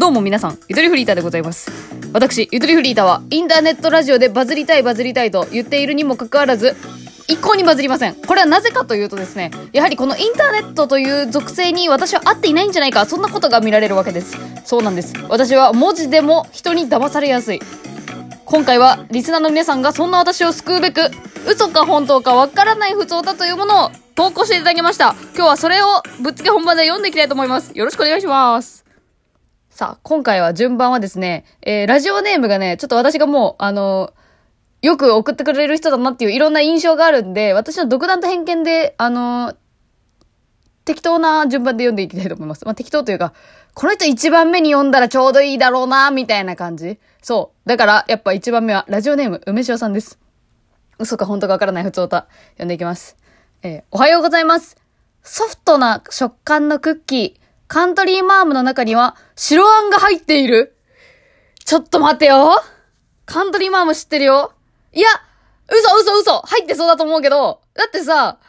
どうも皆さん、ゆとりフリーターでございます。私、ゆとりフリーターは、インターネットラジオでバズりたいバズりたいと言っているにもかかわらず、一向にバズりません。これはなぜかというとですね、やはりこのインターネットという属性に私は合っていないんじゃないか、そんなことが見られるわけです。そうなんです。私は文字でも人に騙されやすい。今回はリスナーの皆さんがそんな私を救うべく、嘘か本当かわからない普通だというものを投稿していただきました。今日はそれをぶっつけ本番で読んでいきたいと思います。よろしくお願いします。さあ、今回は順番はですね、えー、ラジオネームがね、ちょっと私がもう、あのよく送ってくれる人だなっていういろんな印象があるんで、私の独断と偏見で、あの適当な順番で読んでいきたいと思います。まあ、適当というか、この人一番目に読んだらちょうどいいだろうな、みたいな感じ。そう。だから、やっぱ一番目は、ラジオネーム、梅塩さんです。嘘か本当かわからない普通歌、読んでいきます。えーおはようございます。ソフトな食感のクッキー、カントリーマームの中には白あんが入っているちょっと待てよカントリーマーム知ってるよいや、嘘嘘嘘入ってそうだと思うけど、だってさ、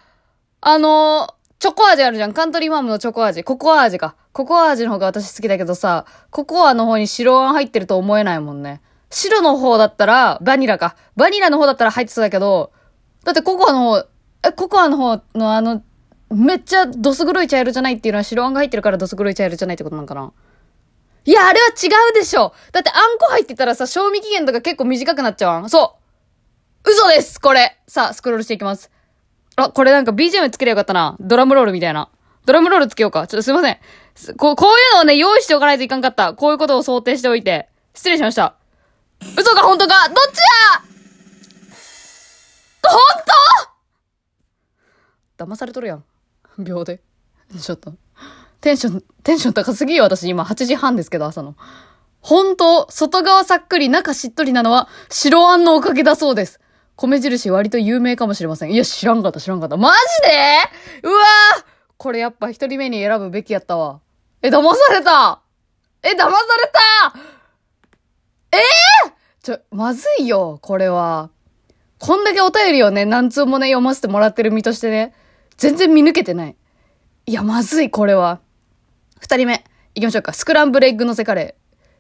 あのーチョコ味あるじゃん。カントリーマームのチョコ味。ココア味か。ココア味の方が私好きだけどさ、ココアの方に白あん入ってると思えないもんね。白の方だったら、バニラか。バニラの方だったら入ってそうだけど、だってココアの方、え、ココアの方のあの、めっちゃドス黒い茶色じゃないっていうのは白あんが入ってるからドス黒い茶色じゃないってことなんかな？いや、あれは違うでしょだってあんこ入ってたらさ、賞味期限とか結構短くなっちゃわんそう嘘ですこれさあ、スクロールしていきます。あ、これなんか BGM つけりゃよかったな。ドラムロールみたいな。ドラムロールつけようか。ちょっとすいません。こう、こういうのをね、用意しておかないといかんかった。こういうことを想定しておいて。失礼しました。嘘か本当か？どっちや本当？騙されとるやん。秒で。ちょっと。テンション、テンション高すぎよ、私今8時半ですけど、朝の。本当、外側さっくり、中しっとりなのは、白あんのおかげだそうです。米印割と有名かもしれません。いや、知らんかった、知らんかった。マジで？うわーこれやっぱ一人目に選ぶべきやったわ。え、騙されたえ、騙されたえー、ちょ、まずいよ、これは。こんだけお便りをね、何通もね、読ませてもらってる身としてね、全然見抜けてない。いや、まずい、これは。二人目、行きましょうか。スクランブルエッグのせカレ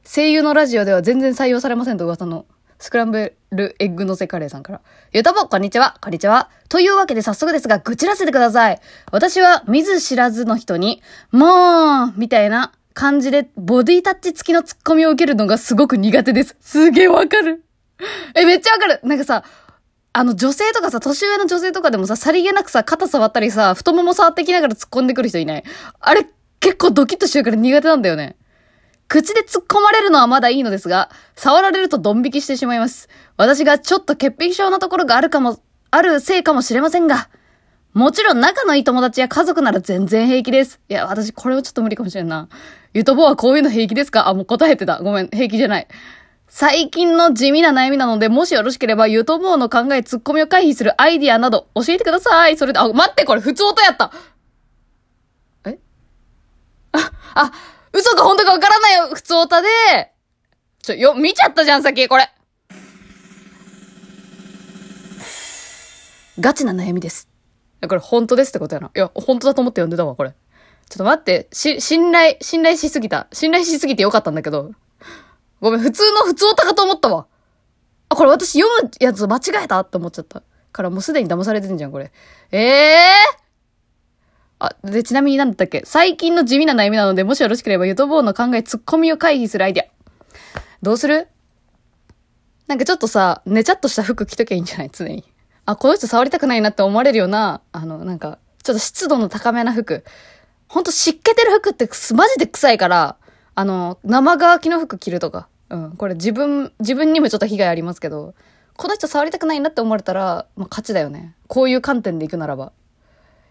ー。声優のラジオでは全然採用されませんと噂の、スクランブルエッグのせカレーさんから。ゆたぼ、こんにちは、こんにちは。というわけで早速ですが、愚痴らせてください。私は見ず知らずの人に、もう、みたいな感じで、ボディタッチ付きのツッコミを受けるのがすごく苦手です。すげえわかる。え、めっちゃわかる。なんかさ、あの女性とかさ、年上の女性とかでもさ、さりげなくさ、肩触ったりさ、太もも触ってきながら突っ込んでくる人いない？あれ、結構ドキッとしてるから苦手なんだよね。口で突っ込まれるのはまだいいのですが、触られるとドン引きしてしまいます。私がちょっと潔癖症なところがあるかも、あるせいかもしれませんが、もちろん仲のいい友達や家族なら全然平気です。いや、私これはちょっと無理かもしれんな。ゆとぼはこういうの平気ですか？あ、もう答えてた。ごめん、平気じゃない。最近の地味な悩みなので、もしよろしければ、ゆとぼうの考え、ツッコミを回避するアイディアなど、教えてください。それで、あ、待って、これ普通音やった。え？あ、あ、嘘か本当かわからないよ、普通音で。ちょ、よ、見ちゃったじゃん、さっき、これ。ガチな悩みです。いやこれ本当ですってことやな。いや、本当だと思って読んでたわ、これ。ちょっと待って、し、信頼、信頼しすぎた。信頼しすぎてよかったんだけど。ごめん、普通の普通オタかと思ったわ。あ、これ私読むやつ間違えた？って思っちゃった。からもうすでに騙されてんじゃん、これ。ええー、あ、で、ちなみになんだったっけ？最近の地味な悩みなので、もしよろしければ、ゆとぼうの考え、ツッコミを回避するアイデア。どうする？なんかちょっとさ、ねちゃっとした服着ときゃいいんじゃない？常に。あ、この人触りたくないなって思われるような、あの、なんか、ちょっと湿度の高めな服。ほんと湿気てる服ってマジで臭いから、あの、生乾きの服着るとか。うん。これ自分、自分にもちょっと被害ありますけど、この人触りたくないなって思われたら、まあ、勝ちだよね。こういう観点でいくならば。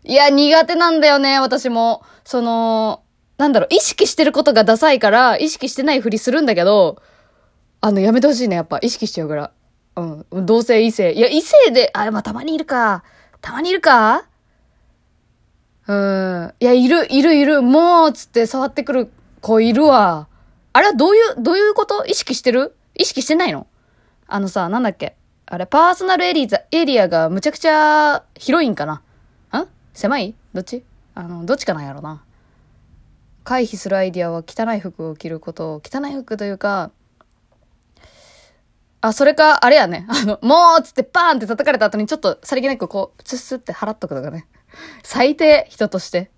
いや、苦手なんだよね、私も。その、なんだろう、意識してることがダサいから、意識してないふりするんだけど、あの、やめてほしいね、やっぱ。意識しちゃうから。うん。同性、異性。いや、異性で、あ、まあ、たまにいるか。たまにいるかうん。いや、いる、いる、いる。もう、つって触ってくる子いるわ。あれはどういう、どういうこと？意識してる？意識してないの？あのさ、なんだっけ？あれ、パーソナルエリア、エリアがむちゃくちゃ広いんかな？ん狭い？どっち？あの、どっちかなんやろな。回避するアイディアは汚い服を着ることを、汚い服というか、あ、それか、あれやね。あの、もうっつってバーンって叩かれた後にちょっとさりげなくこう、ツッスって払っとくとかね。最低、人として。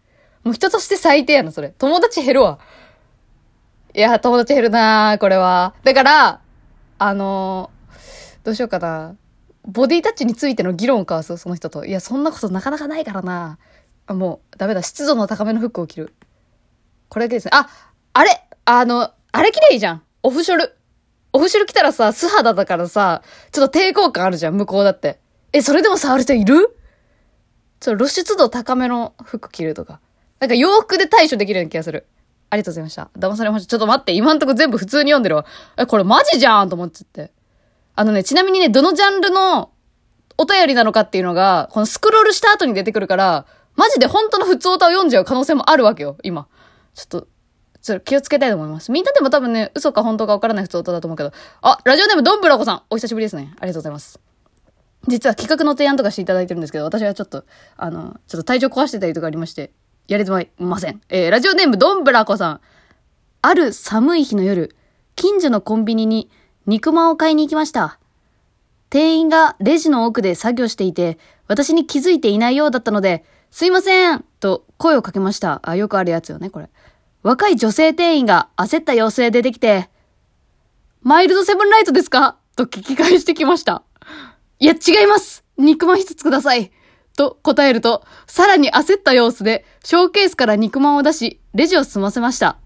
もう人として最低やな、それ。友達減るわ。いや、友達減るなこれは。だから、あのー、どうしようかな。ボディタッチについての議論を交わす、その人と。いや、そんなことなかなかないからな。あ、もう、ダメだ。湿度の高めの服を着る。これだけですね。あ、あれあの、あれ着れいいじゃん。オフショル。オフショル着たらさ、素肌だからさ、ちょっと抵抗感あるじゃん、向こうだって。え、それでも触る人いる？ちょっと露出度高めの服着るとか。なんか洋服で対処できるような気がする。ありがとうございました。騙されました。ちょっと待って、今んとこ全部普通に読んでるわ。え、これマジじゃんと思っちゃって。あのね、ちなみにね、どのジャンルのお便りなのかっていうのが、このスクロールした後に出てくるから、マジで本当の普通歌を読んじゃう可能性もあるわけよ、今。ちょっと、ちょっと気をつけたいと思います。みんなでも多分ね、嘘か本当かわからない普通歌だと思うけど。あ、ラジオネームドンブラコさん、お久しぶりですね。ありがとうございます。実は企画の提案とかしていただいてるんですけど、私はちょっと、あの、ちょっと体調壊してたりとかありまして、やれてません。えー、ラジオネームドンブラコさん。ある寒い日の夜、近所のコンビニに肉まんを買いに行きました。店員がレジの奥で作業していて、私に気づいていないようだったので、すいませんと声をかけました。あ、よくあるやつよね、これ。若い女性店員が焦った様子で出てきて、マイルドセブンライトですか？と聞き返してきました。いや、違います肉まん一つくださいと答えると、さらに焦った様子で、ショーケースから肉まんを出し、レジを済ませました。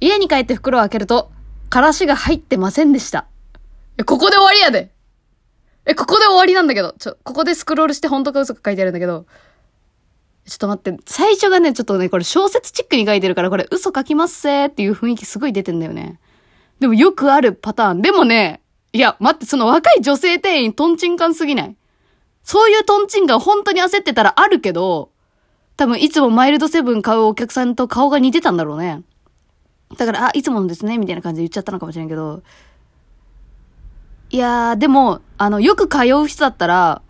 家に帰って袋を開けると、からしが入ってませんでした。え、ここで終わりやでえ、ここで終わりなんだけど。ちょ、ここでスクロールして本当か嘘か書いてあるんだけど。ちょっと待って。最初がね、ちょっとね、これ小説チックに書いてるから、これ嘘書きますせーっていう雰囲気すごい出てんだよね。でもよくあるパターン。でもね、いや、待って、その若い女性店員トンチンカンすぎない？そういうトンチンカン本当に焦ってたらあるけど、多分いつもマイルドセブン買うお客さんと顔が似てたんだろうね。だから、あ、いつものですね、みたいな感じで言っちゃったのかもしれんけど、いやー、でも、あの、よく通う人だったら、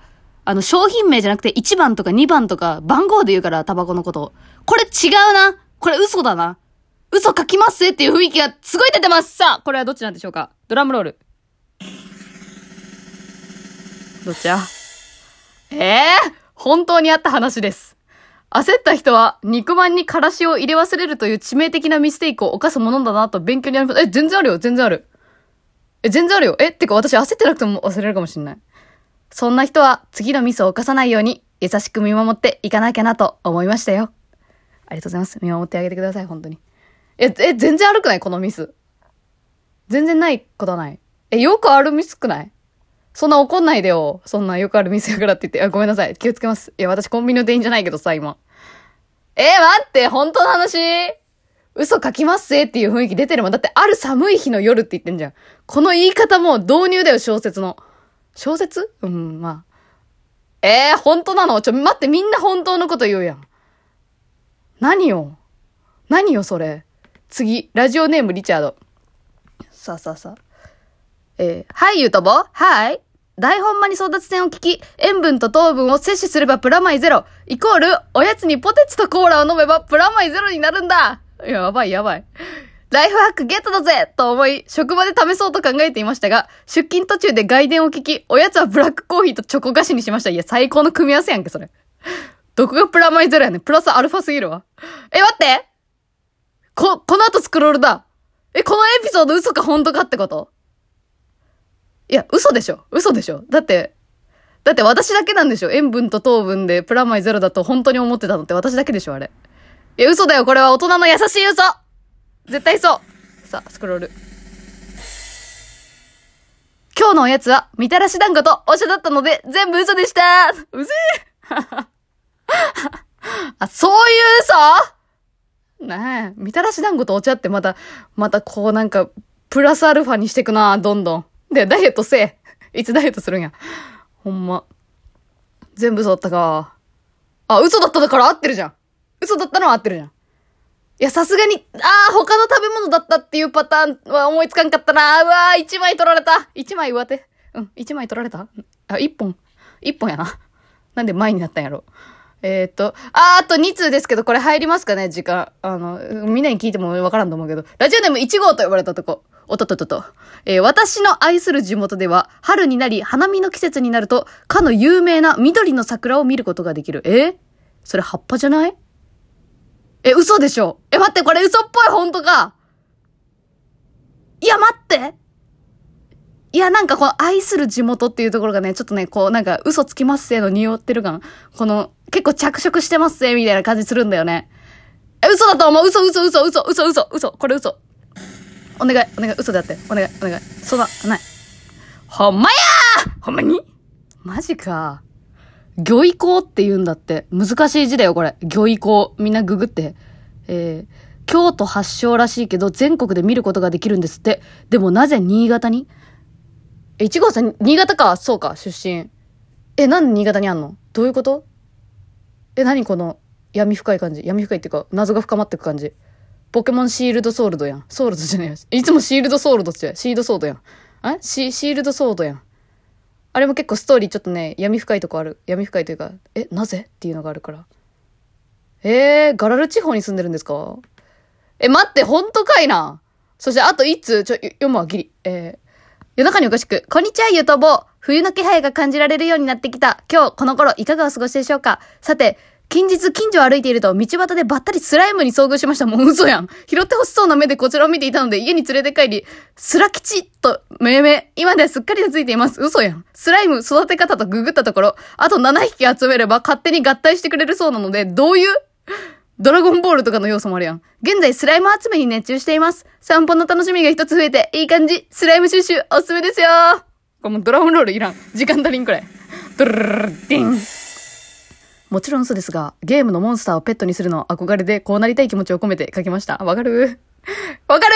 あの、商品名じゃなくて1番とか2番とか番号で言うから、タバコのこと。これ違うなこれ嘘だな嘘書きますっていう雰囲気がすごい出てますさあこれはどっちなんでしょうかドラムロール。どっちや？ええー、本当にあった話です。焦った人は肉まんにからしを入れ忘れるという致命的なミステイクを犯すものだなと勉強になります。え、全然あるよ、全然ある。え、全然あるよ。え、ってか私焦ってなくても忘れるかもしんない。そんな人は次のミスを犯さないように優しく見守っていかなきゃなと思いましたよ。ありがとうございます。見守ってあげてください、本当に。え、え、全然悪くない？このミス。全然ないことはない。え、よくあるミスくない？そんな怒んないでよ。そんなよくあるミスやからって言って。あ、ごめんなさい。気をつけます。いや、私コンビニの店員じゃないけどさ、今。え待って本当の話嘘書きますぜっていう雰囲気出てるもん。だってある寒い日の夜って言ってんじゃん。この言い方も導入だよ、小説の。小説？うん、まあ。ええー、本当なの？ちょ、待って、みんな本当のこと言うやん。何よ？何よ、それ？次、ラジオネームリチャード。さあさあさあ。えー、はい、ゆうとぼはい。大本間に争奪戦を聞き、塩分と糖分を摂取すればプラマイゼロ。イコール、おやつにポテチとコーラを飲めばプラマイゼロになるんだ。やばいやばい。ライフハックゲットだぜと思い、職場で試そうと考えていましたが、出勤途中で外伝を聞き、おやつはブラックコーヒーとチョコ菓子にしました。いや、最高の組み合わせやんけ、それ。どこがプラマイゼロやねん。プラスアルファすぎるわ。え、待ってこ、この後スクロールだ。え、このエピソード嘘か本当かってこと？いや、嘘でしょ嘘でしょだって、だって私だけなんでしょ塩分と糖分でプラマイゼロだと本当に思ってたのって私だけでしょあれ。いや、嘘だよ。これは大人の優しい嘘絶対そう。さあ、スクロール。今日のおやつは、みたらし団子とお茶だったので、全部嘘でしたうぜえ あ、そういう嘘？ねえ、みたらし団子とお茶ってまた、またこうなんか、プラスアルファにしてくな、どんどん。で、ダイエットせえ。いつダイエットするんや。ほんま。全部嘘だったか。あ、嘘だっただから合ってるじゃん。嘘だったのは合ってるじゃん。いや、さすがに、ああ、他の食べ物だったっていうパターンは思いつかんかったな。うわー、一枚取られた。一枚上手。うん、一枚取られたあ、一本。一本やな。なんで前になったんやろ。えー、っと、あー、あと2通ですけど、これ入りますかね時間。あの、みんなに聞いてもわからんと思うけど。ラジオネーム1号と呼ばれたとこ。おとととと。えー、私の愛する地元では、春になり、花見の季節になると、かの有名な緑の桜を見ることができる。えー、それ葉っぱじゃない？え、嘘でしょ？え、待って、これ嘘っぽい、本当かいや、待っていや、なんかこの愛する地元っていうところがね、ちょっとね、こう、なんか嘘つきますせの匂ってる感。この、結構着色してますせみたいな感じするんだよね。え、嘘だと思う？嘘嘘嘘嘘嘘嘘嘘これ嘘。お願い、お願い、嘘であって。お願い、お願い。そうだ、ない。ほんまやーほんまに？マジか。魚意行って言うんだって。難しい字だよ、これ。魚意行。みんなググって。えー、京都発祥らしいけど、全国で見ることができるんですって。でもなぜ新潟に？え、一号さん、新潟か、そうか、出身。え、なんで新潟にあんの？どういうこと？え、何この闇深い感じ闇深いっていうか、謎が深まってく感じ。ポケモンシールドソールドやん。ソールドじゃねえよ。いつもシールドソールドって、シードソードやん。あ？シシールドソードやん。あれも結構ストーリーちょっとね、闇深いとこある。闇深いというか、え、なぜ？っていうのがあるから。えー、ガラル地方に住んでるんですか？え、待って、ほんとかいな？そして、あと一通、ちょ、読むわ、ギリ。えー、夜中におかしく、こんにちは、ゆとぼ。冬の気配が感じられるようになってきた。今日、この頃、いかがお過ごしでしょうか？さて、近日近所を歩いていると道端でばったりスライムに遭遇しました。もう嘘やん。拾ってほしそうな目でこちらを見ていたので家に連れて帰り、スラ吉と命名。今ではすっかりついています。嘘やん。スライム育て方とググったところ、あと7匹集めれば勝手に合体してくれるそうなので、どういう？ドラゴンボールとかの要素もあるやん。現在スライム集めに熱中しています。散歩の楽しみが一つ増えて、いい感じ。スライム収集おすすめですよこれもうドラゴンロールいらん。時間足りんくらい。ドルルルルディン。もちろん嘘ですが、ゲームのモンスターをペットにするの憧れで、こうなりたい気持ちを込めて書きました。わかる？わかる？